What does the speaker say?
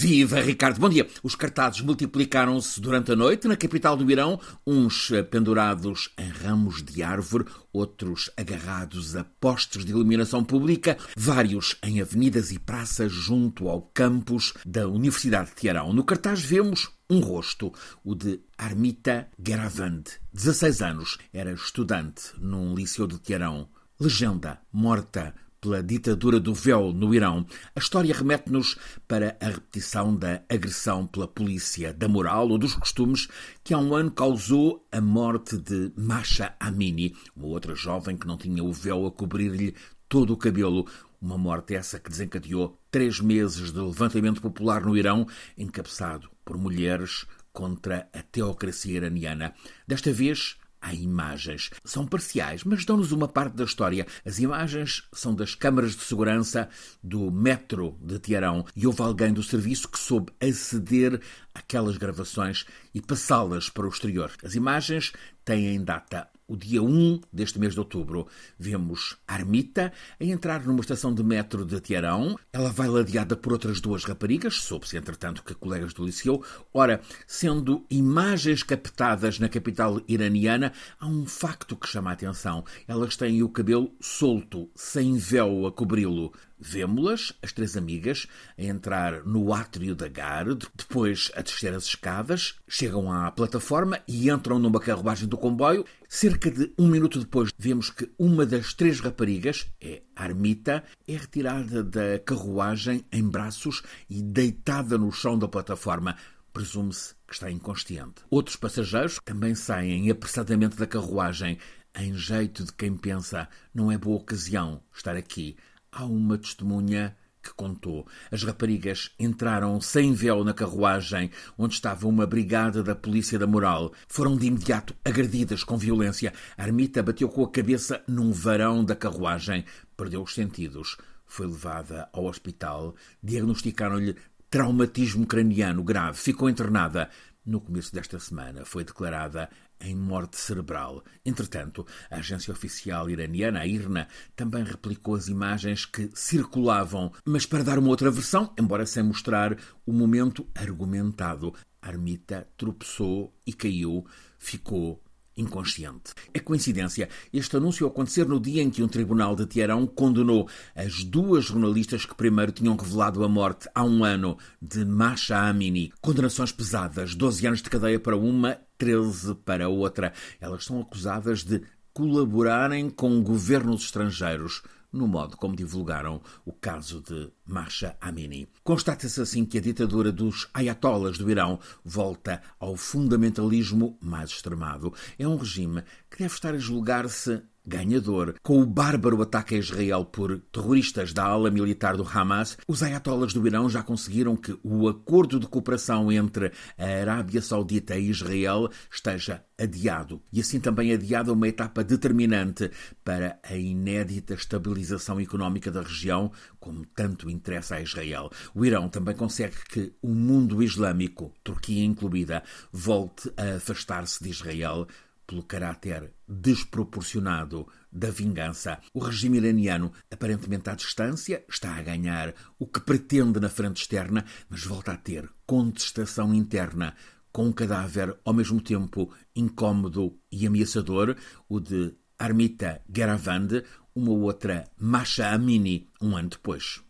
Viva Ricardo, bom dia. Os cartazes multiplicaram-se durante a noite na capital do Irão, uns pendurados em ramos de árvore, outros agarrados a postes de iluminação pública, vários em avenidas e praças junto ao campus da Universidade de Teherão. No cartaz vemos um rosto, o de Armita Geravand, 16 anos, era estudante num liceu de Teherão. Legenda, morta pela ditadura do véu no Irão, a história remete-nos para a repetição da agressão pela polícia, da moral ou dos costumes que há um ano causou a morte de Masha Amini, uma outra jovem que não tinha o véu a cobrir-lhe todo o cabelo. Uma morte essa que desencadeou três meses de levantamento popular no Irão, encabeçado por mulheres contra a teocracia iraniana. Desta vez, Há imagens. São parciais, mas dão-nos uma parte da história. As imagens são das câmaras de segurança do metro de Teherão e houve alguém do serviço que soube aceder àquelas gravações e passá-las para o exterior. As imagens têm data o dia 1 deste mês de outubro, vemos Armita a entrar numa estação de metro de Teherão. Ela vai ladeada por outras duas raparigas, soube-se, entretanto, que colegas do liceu. Ora, sendo imagens captadas na capital iraniana, há um facto que chama a atenção. Elas têm o cabelo solto, sem véu a cobri-lo. Vemo-las, as três amigas, a entrar no átrio da Gare, depois a descer as escadas, chegam à plataforma e entram numa carruagem do comboio. Cerca de um minuto depois, vemos que uma das três raparigas, é Armita, é retirada da carruagem em braços e deitada no chão da plataforma. Presume-se que está inconsciente. Outros passageiros também saem apressadamente da carruagem, em jeito de quem pensa: não é boa ocasião estar aqui há uma testemunha que contou. As raparigas entraram sem véu na carruagem onde estava uma brigada da Polícia da Moral. Foram de imediato agredidas com violência. A ermita bateu com a cabeça num varão da carruagem. Perdeu os sentidos. Foi levada ao hospital. Diagnosticaram-lhe traumatismo craniano grave. Ficou internada. No começo desta semana foi declarada em morte cerebral. Entretanto, a agência oficial iraniana, a IRNA, também replicou as imagens que circulavam, mas para dar uma outra versão, embora sem mostrar o momento argumentado. A ermita tropeçou e caiu, ficou inconsciente. É coincidência este anúncio acontecer no dia em que um tribunal de Teherão condenou as duas jornalistas que primeiro tinham revelado a morte há um ano de Masha Amini. Condenações pesadas, 12 anos de cadeia para uma, 13 para outra. Elas são acusadas de colaborarem com governos estrangeiros no modo como divulgaram o caso de Masha Amini. Constata-se assim que a ditadura dos ayatollahs do Irão volta ao fundamentalismo mais extremado. É um regime que deve estar a julgar-se ganhador. Com o bárbaro ataque a Israel por terroristas da ala militar do Hamas, os ayatollahs do Irão já conseguiram que o acordo de cooperação entre a Arábia Saudita e Israel esteja adiado. E assim também adiada uma etapa determinante para a inédita estabilização económica da região, como tanto interessa a Israel. O Irão também consegue que o mundo islâmico, Turquia incluída, volte a afastar-se de Israel pelo caráter desproporcionado da vingança. O regime iraniano, aparentemente à distância, está a ganhar o que pretende na frente externa, mas volta a ter contestação interna com um cadáver ao mesmo tempo incômodo e ameaçador, o de Armita Geravand, uma outra Masha Amini, um ano depois.